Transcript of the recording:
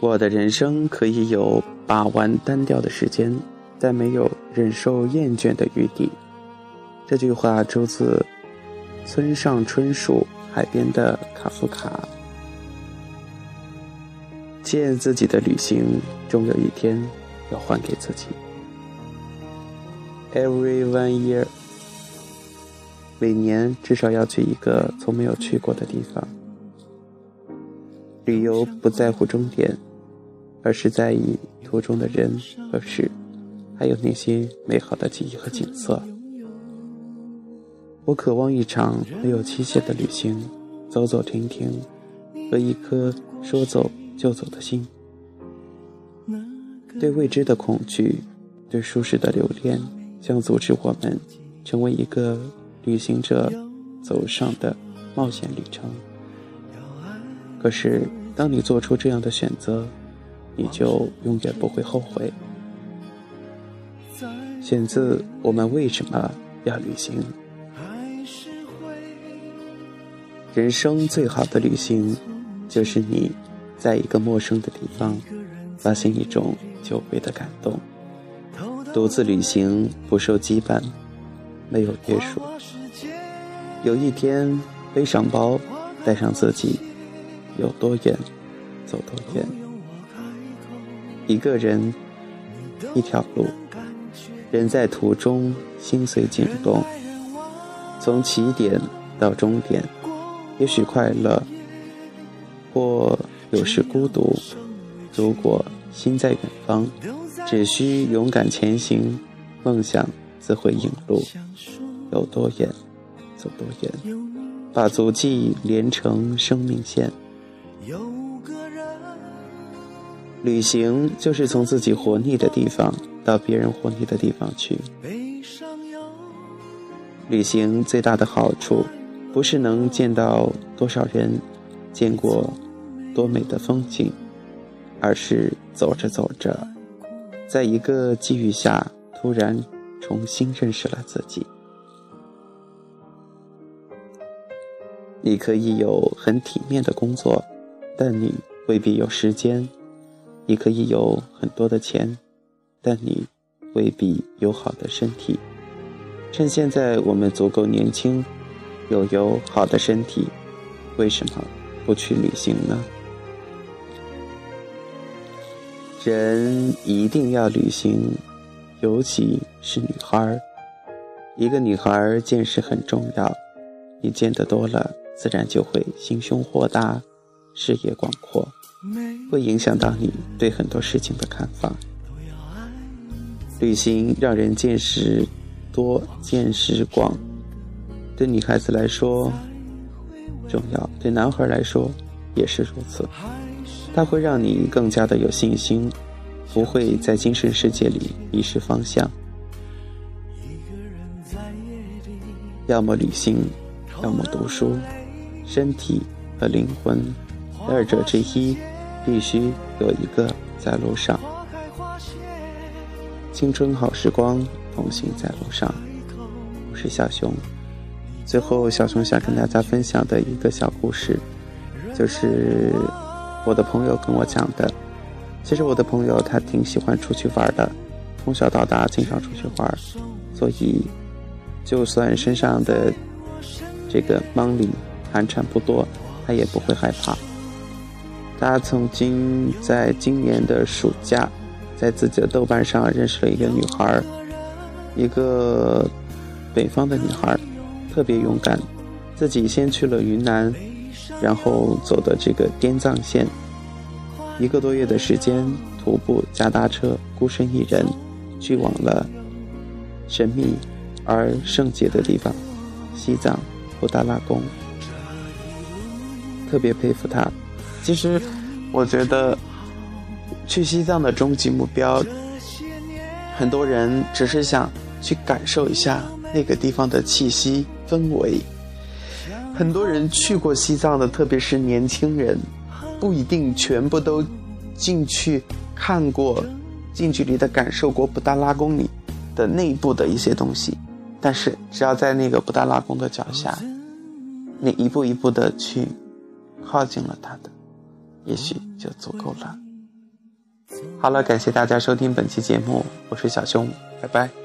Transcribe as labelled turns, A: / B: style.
A: 我的人生可以有把玩单调的时间，但没有忍受厌倦的余地。这句话出自村上春树《海边的卡夫卡》。见自己的旅行，终有一天要还给自己。Every one year，每年至少要去一个从没有去过的地方。旅游不在乎终点。而是在意途中的人和事，还有那些美好的记忆和景色。我渴望一场没有期限的旅行，走走停停，和一颗说走就走的心。对未知的恐惧，对舒适的留恋，将阻止我们成为一个旅行者走上的冒险旅程。可是，当你做出这样的选择，你就永远不会后悔。选自我们为什么要旅行？人生最好的旅行，就是你在一个陌生的地方，发现一种久违的感动。独自旅行，不受羁绊，没有约束。有一天，背上包，带上自己，有多远，走多远。一个人，一条路，人在途中，心随景动。从起点到终点，也许快乐，或有时孤独。如果心在远方，只需勇敢前行，梦想自会引路。有多远，走多远，把足迹连成生命线。旅行就是从自己活腻的地方到别人活腻的地方去。旅行最大的好处，不是能见到多少人，见过多美的风景，而是走着走着，在一个机遇下，突然重新认识了自己。你可以有很体面的工作，但你未必有时间。你可以有很多的钱，但你未必有好的身体。趁现在我们足够年轻，又有好的身体，为什么不去旅行呢？人一定要旅行，尤其是女孩儿。一个女孩儿见识很重要，你见得多了，自然就会心胸豁达，视野广阔。会影响到你对很多事情的看法。旅行让人见识多、见识广，对女孩子来说重要，对男孩来说也是如此。它会让你更加的有信心，不会在精神世界里迷失方向。要么旅行，要么读书，身体和灵魂。二者之一，必须有一个在路上。青春好时光，同行在路上。我是小熊。最后，小熊想跟大家分享的一个小故事，就是我的朋友跟我讲的。其实我的朋友他挺喜欢出去玩的，从小到大经常出去玩，所以就算身上的这个 money 寒蝉不多，他也不会害怕。他曾经在今年的暑假，在自己的豆瓣上认识了一个女孩一个北方的女孩特别勇敢，自己先去了云南，然后走的这个滇藏线，一个多月的时间，徒步加搭车，孤身一人，去往了神秘而圣洁的地方——西藏布达拉宫，特别佩服他。其实，我觉得去西藏的终极目标，很多人只是想去感受一下那个地方的气息氛围。很多人去过西藏的，特别是年轻人，不一定全部都进去看过，近距离的感受过布达拉宫里的内部的一些东西。但是，只要在那个布达拉宫的脚下，你一步一步的去靠近了它的。也许就足够了。好了感谢大家收听本期节目我是小熊拜拜。